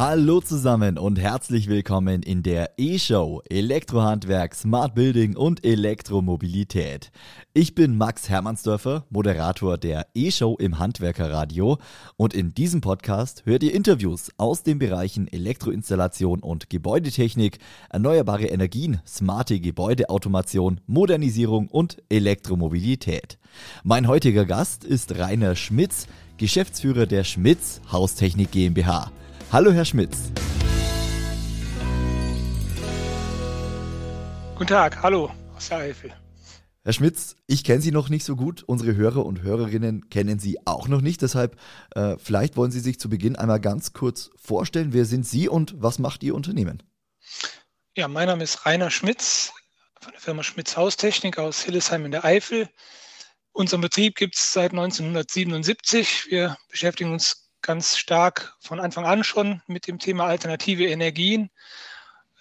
Hallo zusammen und herzlich willkommen in der E-Show Elektrohandwerk, Smart Building und Elektromobilität. Ich bin Max Hermannsdörfer, Moderator der E-Show im Handwerkerradio und in diesem Podcast hört ihr Interviews aus den Bereichen Elektroinstallation und Gebäudetechnik, erneuerbare Energien, smarte Gebäudeautomation, Modernisierung und Elektromobilität. Mein heutiger Gast ist Rainer Schmitz, Geschäftsführer der Schmitz Haustechnik GmbH. Hallo, Herr Schmitz. Guten Tag, hallo aus der Eifel. Herr Schmitz, ich kenne Sie noch nicht so gut. Unsere Hörer und Hörerinnen kennen Sie auch noch nicht. Deshalb, äh, vielleicht wollen Sie sich zu Beginn einmal ganz kurz vorstellen. Wer sind Sie und was macht Ihr Unternehmen? Ja, mein Name ist Rainer Schmitz von der Firma Schmitz Haustechnik aus Hillesheim in der Eifel. Unseren Betrieb gibt es seit 1977. Wir beschäftigen uns ganz stark von Anfang an schon mit dem Thema alternative Energien.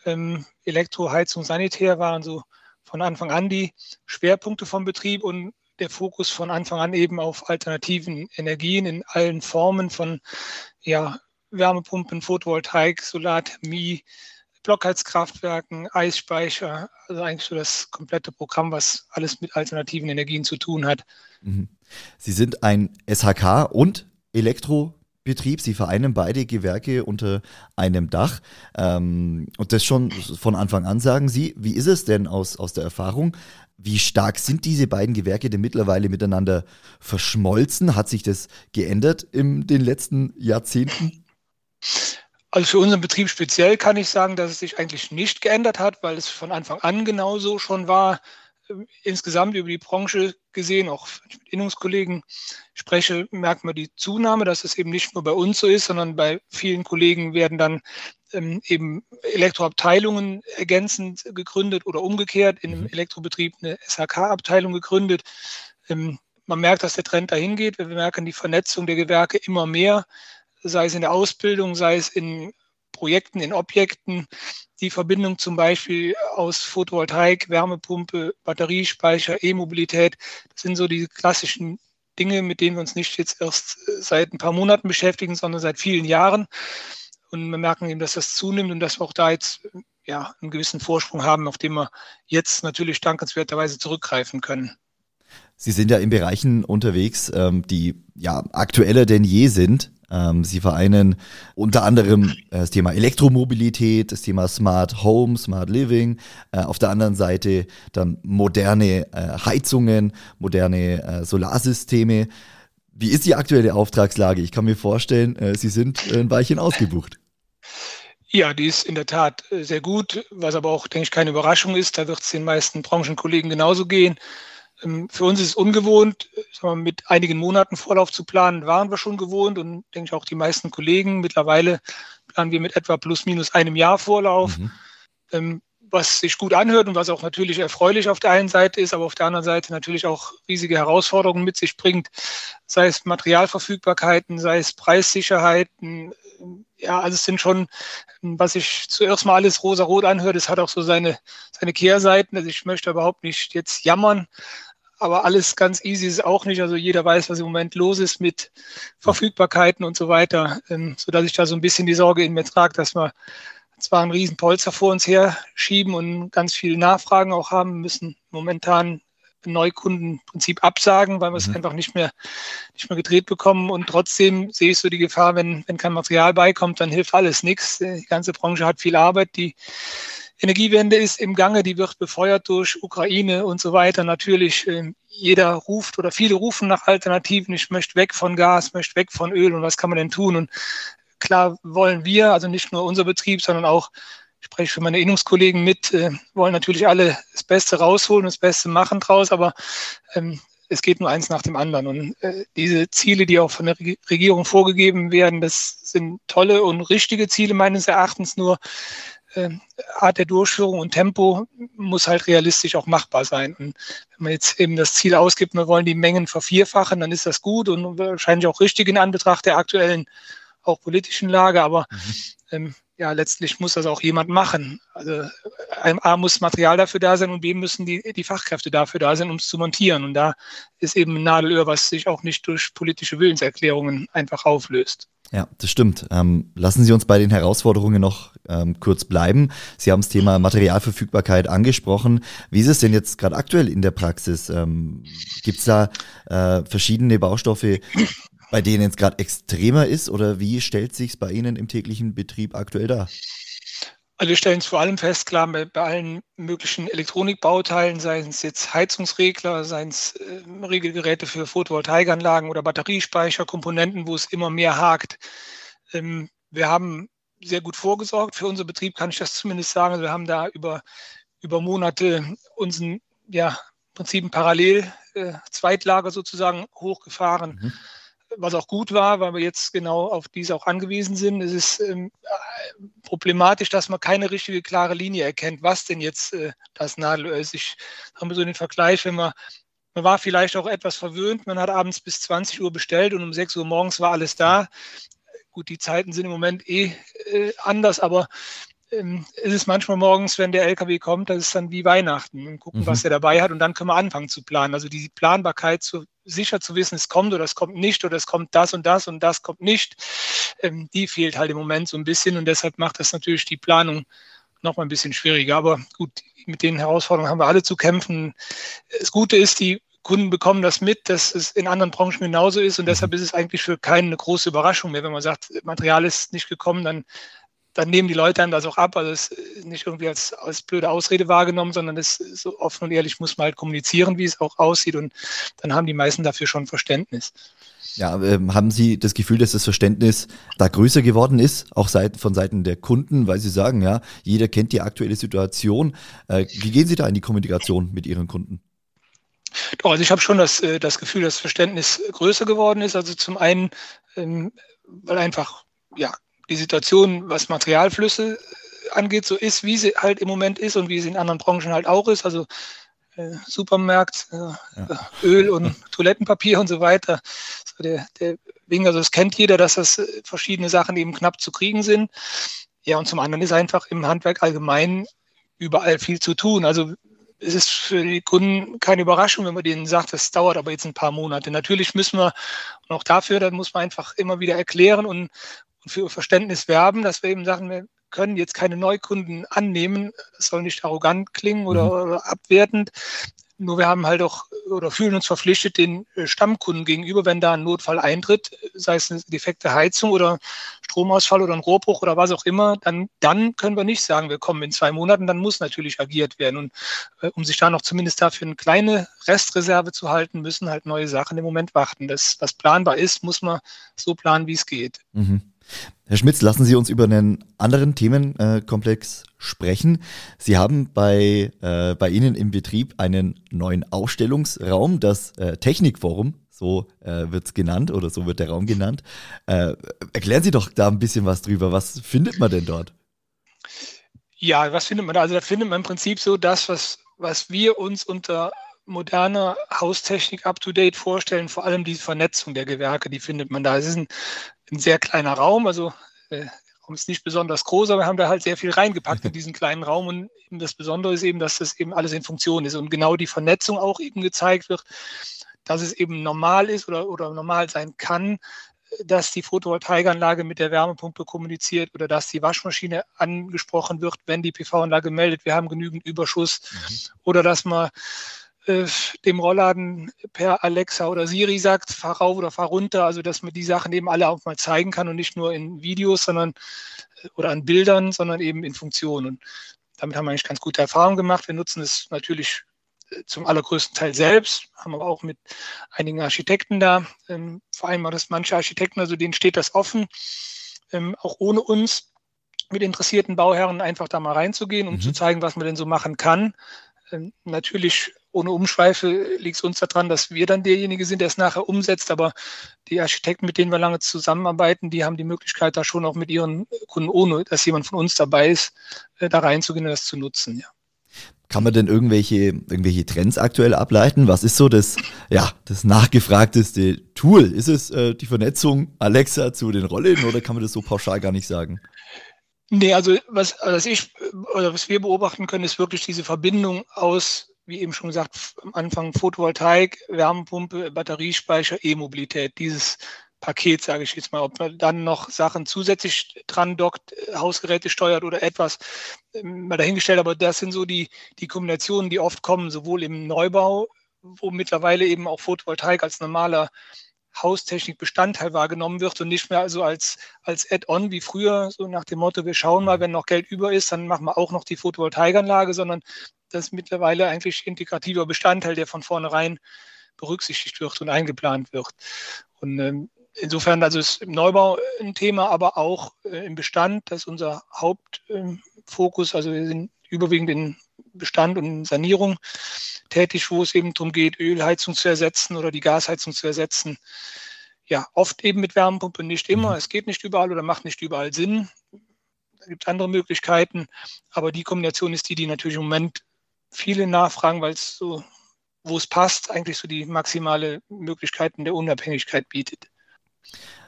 Ähm, Elektro, Heizung, Sanitär waren so von Anfang an die Schwerpunkte vom Betrieb und der Fokus von Anfang an eben auf alternativen Energien in allen Formen von ja, Wärmepumpen, Photovoltaik, Solarthermie, Blockheizkraftwerken, Eisspeicher, also eigentlich so das komplette Programm, was alles mit alternativen Energien zu tun hat. Mhm. Sie sind ein SHK und Elektro Betrieb. Sie vereinen beide Gewerke unter einem Dach. Ähm, und das schon von Anfang an, sagen Sie. Wie ist es denn aus, aus der Erfahrung? Wie stark sind diese beiden Gewerke denn mittlerweile miteinander verschmolzen? Hat sich das geändert in den letzten Jahrzehnten? Also für unseren Betrieb speziell kann ich sagen, dass es sich eigentlich nicht geändert hat, weil es von Anfang an genauso schon war insgesamt über die Branche gesehen, auch wenn ich mit Innungskollegen spreche, merkt man die Zunahme, dass es eben nicht nur bei uns so ist, sondern bei vielen Kollegen werden dann ähm, eben Elektroabteilungen ergänzend gegründet oder umgekehrt in einem mhm. Elektrobetrieb eine SHK-Abteilung gegründet. Ähm, man merkt, dass der Trend dahin geht. Wir merken die Vernetzung der Gewerke immer mehr, sei es in der Ausbildung, sei es in Projekten, in Objekten, die Verbindung zum Beispiel aus Photovoltaik, Wärmepumpe, Batteriespeicher, E-Mobilität, das sind so die klassischen Dinge, mit denen wir uns nicht jetzt erst äh, seit ein paar Monaten beschäftigen, sondern seit vielen Jahren. Und wir merken eben, dass das zunimmt und dass wir auch da jetzt äh, ja, einen gewissen Vorsprung haben, auf den wir jetzt natürlich dankenswerterweise zurückgreifen können. Sie sind ja in Bereichen unterwegs, ähm, die ja aktueller denn je sind. Ähm, sie vereinen unter anderem äh, das Thema Elektromobilität, das Thema Smart Home, Smart Living, äh, auf der anderen Seite dann moderne äh, Heizungen, moderne Solarsysteme. Wie ist die aktuelle Auftragslage? Ich kann mir vorstellen, Sie sind ein Weilchen ausgebucht. Ja, die ist in der Tat sehr gut, was aber auch, denke ich, keine Überraschung ist. Da wird es den meisten Branchenkollegen genauso gehen. Ähm, für uns ist es ungewohnt, wir, mit einigen Monaten Vorlauf zu planen, waren wir schon gewohnt und denke ich auch die meisten Kollegen. Mittlerweile planen wir mit etwa plus minus einem Jahr Vorlauf, mhm. Ähm, was sich gut anhört und was auch natürlich erfreulich auf der einen Seite ist, aber auf der anderen Seite natürlich auch riesige Herausforderungen mit sich bringt, sei es Materialverfügbarkeiten, sei es Preissicherheiten. Ja, also es sind schon, was sich zuerst mal alles rosa-rot anhört, es hat auch so seine, seine Kehrseiten. Also ich möchte überhaupt nicht jetzt jammern, aber alles ganz easy ist auch nicht. Also jeder weiß, was im Moment los ist mit Verfügbarkeiten und so weiter, ähm, so dass ich da so ein bisschen die Sorge in mir trage, dass wir zwar einen riesen Polster vor uns her schieben und ganz viele Nachfragen auch haben müssen, momentan Neukundenprinzip absagen, weil wir es mhm. einfach nicht mehr, nicht mehr gedreht bekommen. Und trotzdem sehe ich so die Gefahr, wenn, wenn kein Material beikommt, dann hilft alles nichts. Die ganze Branche hat viel Arbeit. Die Energiewende ist im Gange, die wird befeuert durch Ukraine und so weiter. Natürlich, äh, jeder ruft oder viele rufen nach Alternativen. Ich möchte weg von Gas, möchte weg von Öl und was kann man denn tun? Und klar wollen wir, also nicht nur unser Betrieb, sondern auch, ich spreche für meine Innungskollegen mit, äh, wollen natürlich alle das Beste rausholen, das Beste machen draus, aber ähm, es geht nur eins nach dem anderen. Und äh, diese Ziele, die auch von der Regierung vorgegeben werden, das sind tolle und richtige Ziele meines Erachtens. Nur Art der Durchführung und Tempo muss halt realistisch auch machbar sein. Und wenn man jetzt eben das Ziel ausgibt, wir wollen die Mengen vervierfachen, dann ist das gut und wahrscheinlich auch richtig in Anbetracht der aktuellen auch politischen Lage. Aber mhm. ähm, ja, letztlich muss das auch jemand machen. Also A muss Material dafür da sein und B müssen die, die Fachkräfte dafür da sein, um es zu montieren. Und da ist eben ein Nadelöhr, was sich auch nicht durch politische Willenserklärungen einfach auflöst. Ja, das stimmt. Ähm, lassen Sie uns bei den Herausforderungen noch ähm, kurz bleiben. Sie haben das Thema Materialverfügbarkeit angesprochen. Wie ist es denn jetzt gerade aktuell in der Praxis? Ähm, Gibt es da äh, verschiedene Baustoffe, bei denen es gerade extremer ist oder wie stellt sich es bei Ihnen im täglichen Betrieb aktuell dar? Also wir stellen es vor allem fest, klar, bei, bei allen möglichen Elektronikbauteilen, seien es jetzt Heizungsregler, seien es äh, Regelgeräte für Photovoltaikanlagen oder Batteriespeicher, Komponenten, wo es immer mehr hakt. Ähm, wir haben sehr gut vorgesorgt. Für unseren Betrieb kann ich das zumindest sagen. Also wir haben da über, über Monate unseren, ja, im Prinzip Parallel äh, Zweitlager sozusagen hochgefahren. Mhm was auch gut war, weil wir jetzt genau auf diese auch angewiesen sind. Es ist ähm, problematisch, dass man keine richtige klare Linie erkennt, was denn jetzt äh, das Nadelöhr ist. Ich habe so den Vergleich, wenn man man war vielleicht auch etwas verwöhnt. Man hat abends bis 20 Uhr bestellt und um 6 Uhr morgens war alles da. Gut, die Zeiten sind im Moment eh äh, anders, aber ähm, ist es manchmal morgens, wenn der LKW kommt, das ist dann wie Weihnachten und gucken, mhm. was er dabei hat und dann können wir anfangen zu planen. Also die Planbarkeit, zu, sicher zu wissen, es kommt oder es kommt nicht oder es kommt das und das und das kommt nicht, ähm, die fehlt halt im Moment so ein bisschen und deshalb macht das natürlich die Planung noch mal ein bisschen schwieriger. Aber gut, mit den Herausforderungen haben wir alle zu kämpfen. Das Gute ist, die Kunden bekommen das mit, dass es in anderen Branchen genauso ist und mhm. deshalb ist es eigentlich für keinen eine große Überraschung mehr, wenn man sagt, Material ist nicht gekommen, dann dann nehmen die Leute einem das auch ab. Also es ist nicht irgendwie als, als blöde Ausrede wahrgenommen, sondern es so offen und ehrlich muss man halt kommunizieren, wie es auch aussieht. Und dann haben die meisten dafür schon Verständnis. Ja, ähm, haben Sie das Gefühl, dass das Verständnis da größer geworden ist, auch seit, von Seiten der Kunden, weil Sie sagen, ja, jeder kennt die aktuelle Situation. Äh, wie gehen Sie da in die Kommunikation mit Ihren Kunden? Doch, also ich habe schon das, äh, das Gefühl, dass Verständnis größer geworden ist. Also zum einen, ähm, weil einfach ja, die Situation, was Materialflüsse angeht, so ist, wie sie halt im Moment ist und wie sie in anderen Branchen halt auch ist. Also äh, Supermarkt, äh, ja. Öl und Toilettenpapier und so weiter. So der, der Wing, also das kennt jeder, dass das äh, verschiedene Sachen eben knapp zu kriegen sind. Ja, und zum anderen ist einfach im Handwerk allgemein überall viel zu tun. Also es ist für die Kunden keine Überraschung, wenn man denen sagt, das dauert aber jetzt ein paar Monate. Natürlich müssen wir, und auch dafür, dann muss man einfach immer wieder erklären und, für Verständnis werben, dass wir eben sagen, wir können jetzt keine Neukunden annehmen. Das soll nicht arrogant klingen oder, mhm. oder abwertend. Nur wir haben halt auch oder fühlen uns verpflichtet den äh, Stammkunden gegenüber, wenn da ein Notfall eintritt, sei es eine defekte Heizung oder Stromausfall oder ein Rohrbruch oder was auch immer, dann, dann können wir nicht sagen, wir kommen in zwei Monaten, dann muss natürlich agiert werden. Und äh, um sich da noch zumindest dafür eine kleine Restreserve zu halten, müssen halt neue Sachen im Moment warten. Das, was planbar ist, muss man so planen, wie es geht. Mhm. Herr Schmitz, lassen Sie uns über einen anderen Themenkomplex sprechen. Sie haben bei, äh, bei Ihnen im Betrieb einen neuen Ausstellungsraum, das äh, Technikforum, so äh, wird es genannt oder so wird der Raum genannt. Äh, erklären Sie doch da ein bisschen was drüber. Was findet man denn dort? Ja, was findet man da? Also da findet man im Prinzip so das, was, was wir uns unter moderner Haustechnik up-to-date vorstellen, vor allem die Vernetzung der Gewerke, die findet man da. Es ist ein ein sehr kleiner Raum, also äh, Raum ist nicht besonders groß, aber wir haben da halt sehr viel reingepackt in diesen kleinen Raum und das Besondere ist eben, dass das eben alles in Funktion ist und genau die Vernetzung auch eben gezeigt wird, dass es eben normal ist oder, oder normal sein kann, dass die Photovoltaikanlage mit der Wärmepumpe kommuniziert oder dass die Waschmaschine angesprochen wird, wenn die PV-Anlage meldet, wir haben genügend Überschuss mhm. oder dass man dem Rollladen per Alexa oder Siri sagt, fahr rauf oder fahr runter, also dass man die Sachen eben alle auch mal zeigen kann und nicht nur in Videos, sondern äh, oder an Bildern, sondern eben in Funktionen. Und damit haben wir eigentlich ganz gute Erfahrungen gemacht. Wir nutzen es natürlich äh, zum allergrößten Teil selbst, haben aber auch mit einigen Architekten da ähm, vereinbart, dass manche Architekten, also denen steht das offen, ähm, auch ohne uns mit interessierten Bauherren einfach da mal reinzugehen, um mhm. zu zeigen, was man denn so machen kann. Ähm, natürlich ohne Umschweife liegt es uns daran, dass wir dann derjenige sind, der es nachher umsetzt. Aber die Architekten, mit denen wir lange zusammenarbeiten, die haben die Möglichkeit, da schon auch mit ihren Kunden, ohne dass jemand von uns dabei ist, äh, da reinzugehen und das zu nutzen. Ja. Kann man denn irgendwelche, irgendwelche Trends aktuell ableiten? Was ist so das, ja, das nachgefragteste Tool? Ist es äh, die Vernetzung Alexa zu den Rollen oder kann man das so pauschal gar nicht sagen? Nee, also was, was ich oder was wir beobachten können, ist wirklich diese Verbindung aus wie eben schon gesagt, am Anfang Photovoltaik, Wärmepumpe, Batteriespeicher, E-Mobilität. Dieses Paket, sage ich jetzt mal. Ob man dann noch Sachen zusätzlich dran dockt, Hausgeräte steuert oder etwas, ähm, mal dahingestellt. Aber das sind so die, die Kombinationen, die oft kommen, sowohl im Neubau, wo mittlerweile eben auch Photovoltaik als normaler Haustechnik-Bestandteil wahrgenommen wird und nicht mehr also als, als Add-on wie früher, so nach dem Motto, wir schauen mal, wenn noch Geld über ist, dann machen wir auch noch die Photovoltaikanlage, sondern das mittlerweile eigentlich integrativer Bestandteil, der von vornherein berücksichtigt wird und eingeplant wird. Und ähm, insofern, also ist im Neubau ein Thema, aber auch äh, im Bestand, das ist unser Hauptfokus. Ähm, also wir sind überwiegend in Bestand und Sanierung tätig, wo es eben darum geht, Ölheizung zu ersetzen oder die Gasheizung zu ersetzen. Ja, oft eben mit Wärmepumpe, nicht immer. Mhm. Es geht nicht überall oder macht nicht überall Sinn. Da gibt es andere Möglichkeiten. Aber die Kombination ist die, die natürlich im Moment viele nachfragen, weil es so, wo es passt, eigentlich so die maximale Möglichkeiten der Unabhängigkeit bietet.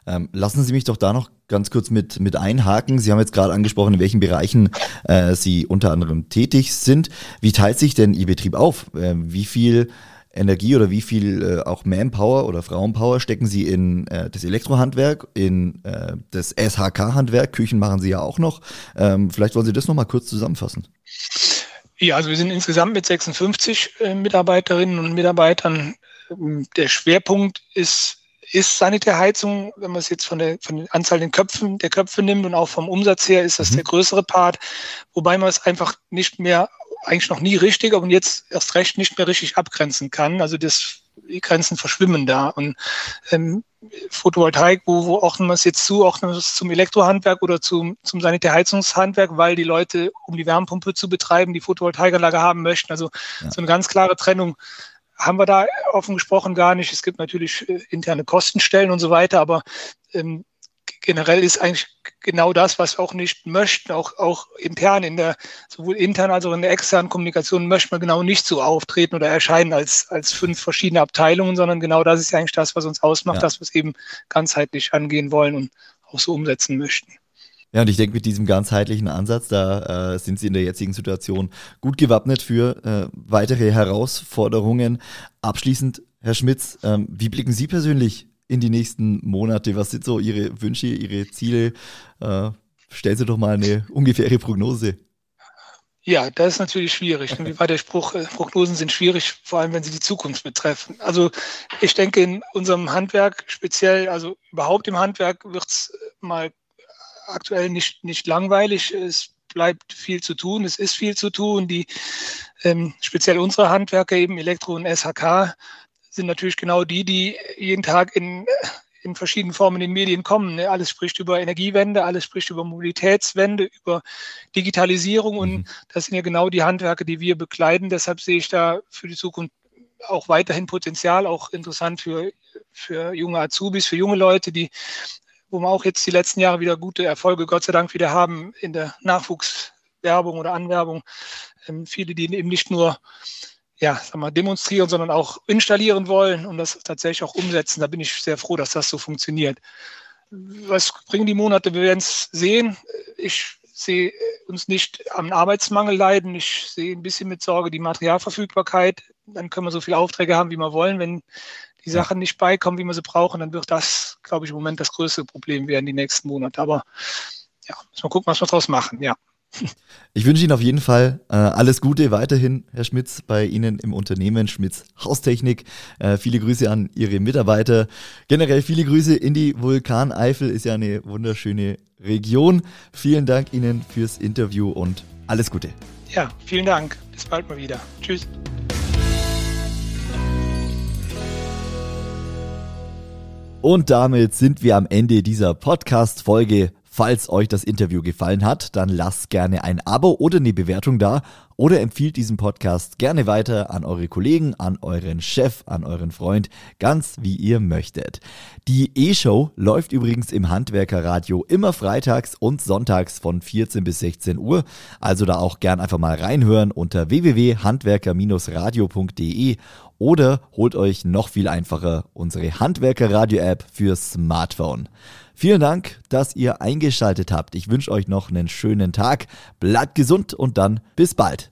Ähm, lassen Sie mich doch da noch ganz kurz mit, mit einhaken. Sie haben jetzt gerade angesprochen, in welchen Bereichen äh, Sie unter anderem tätig sind. Wie teilt sich denn Ihr Betrieb auf? Äh, wie viel Energie oder wie viel äh, auch Manpower oder Frauenpower stecken Sie in äh, das Elektrohandwerk, in äh, das SHK-Handwerk? Küchen machen Sie ja auch noch. Ähm, vielleicht wollen Sie das nochmal kurz zusammenfassen. Ja, also wir sind insgesamt mit 56 äh, Mitarbeiterinnen und Mitarbeitern. Ähm, der Schwerpunkt ist ist Sanitärheizung, wenn man es jetzt von der, von der Anzahl der Köpfen, der Köpfe nimmt und auch vom Umsatz her, ist das mhm. der größere Part, wobei man es einfach nicht mehr, eigentlich noch nie richtig, aber jetzt erst recht nicht mehr richtig abgrenzen kann. Also das, die Grenzen verschwimmen da. Und ähm, Photovoltaik, wo, wo ordnen wir es jetzt zu, ordnen wir es zum Elektrohandwerk oder zum, zum Sanitärheizungshandwerk, weil die Leute, um die Wärmepumpe zu betreiben, die Photovoltaikanlage haben möchten. Also ja. so eine ganz klare Trennung haben wir da offen gesprochen gar nicht. Es gibt natürlich äh, interne Kostenstellen und so weiter, aber ähm, generell ist eigentlich genau das, was wir auch nicht möchten, auch, auch intern in der, sowohl intern als auch in der externen Kommunikation möchte man genau nicht so auftreten oder erscheinen als, als fünf verschiedene Abteilungen, sondern genau das ist ja eigentlich das, was uns ausmacht, ja. dass wir es eben ganzheitlich angehen wollen und auch so umsetzen möchten. Ja, und ich denke, mit diesem ganzheitlichen Ansatz, da äh, sind Sie in der jetzigen Situation gut gewappnet für äh, weitere Herausforderungen. Abschließend, Herr Schmitz, ähm, wie blicken Sie persönlich in die nächsten Monate? Was sind so Ihre Wünsche, Ihre Ziele? Äh, stellen Sie doch mal eine ungefähre Prognose. Ja, das ist natürlich schwierig. Wie war der Spruch? Äh, Prognosen sind schwierig, vor allem wenn sie die Zukunft betreffen. Also ich denke, in unserem Handwerk speziell, also überhaupt im Handwerk wird es mal aktuell nicht, nicht langweilig. Es bleibt viel zu tun. Es ist viel zu tun. Die ähm, speziell unsere Handwerker eben Elektro und SHK sind natürlich genau die, die jeden Tag in, in verschiedenen Formen in den Medien kommen. Ne? Alles spricht über Energiewende, alles spricht über Mobilitätswende, über Digitalisierung und mhm. das sind ja genau die Handwerke, die wir bekleiden. Deshalb sehe ich da für die Zukunft auch weiterhin Potenzial, auch interessant für, für junge Azubis, für junge Leute, die wo wir auch jetzt die letzten Jahre wieder gute Erfolge, Gott sei Dank, wieder haben in der Nachwuchswerbung oder Anwerbung. Ähm, viele, die eben nicht nur ja, sag mal, demonstrieren, sondern auch installieren wollen und das tatsächlich auch umsetzen. Da bin ich sehr froh, dass das so funktioniert. Was bringen die Monate? Wir werden es sehen. Ich sehe uns nicht am Arbeitsmangel leiden. Ich sehe ein bisschen mit Sorge die Materialverfügbarkeit. Dann können wir so viele Aufträge haben, wie wir wollen. Wenn die Sachen nicht beikommen, wie wir sie brauchen, dann wird das, glaube ich, im Moment das größte Problem werden, die nächsten Monate. Aber ja, müssen wir gucken, was wir daraus machen, ja. Ich wünsche Ihnen auf jeden Fall äh, alles Gute weiterhin, Herr Schmitz, bei Ihnen im Unternehmen Schmitz Haustechnik. Äh, viele Grüße an Ihre Mitarbeiter. Generell viele Grüße in die Vulkaneifel, ist ja eine wunderschöne Region. Vielen Dank Ihnen fürs Interview und alles Gute. Ja, vielen Dank. Bis bald mal wieder. Tschüss. Und damit sind wir am Ende dieser Podcast-Folge. Falls euch das Interview gefallen hat, dann lasst gerne ein Abo oder eine Bewertung da oder empfiehlt diesen Podcast gerne weiter an eure Kollegen, an euren Chef, an euren Freund, ganz wie ihr möchtet. Die E-Show läuft übrigens im Handwerkerradio immer freitags und sonntags von 14 bis 16 Uhr, also da auch gern einfach mal reinhören unter www.handwerker-radio.de oder holt euch noch viel einfacher unsere Handwerker-Radio-App für Smartphone. Vielen Dank, dass ihr eingeschaltet habt. Ich wünsche euch noch einen schönen Tag. Bleibt gesund und dann bis bald.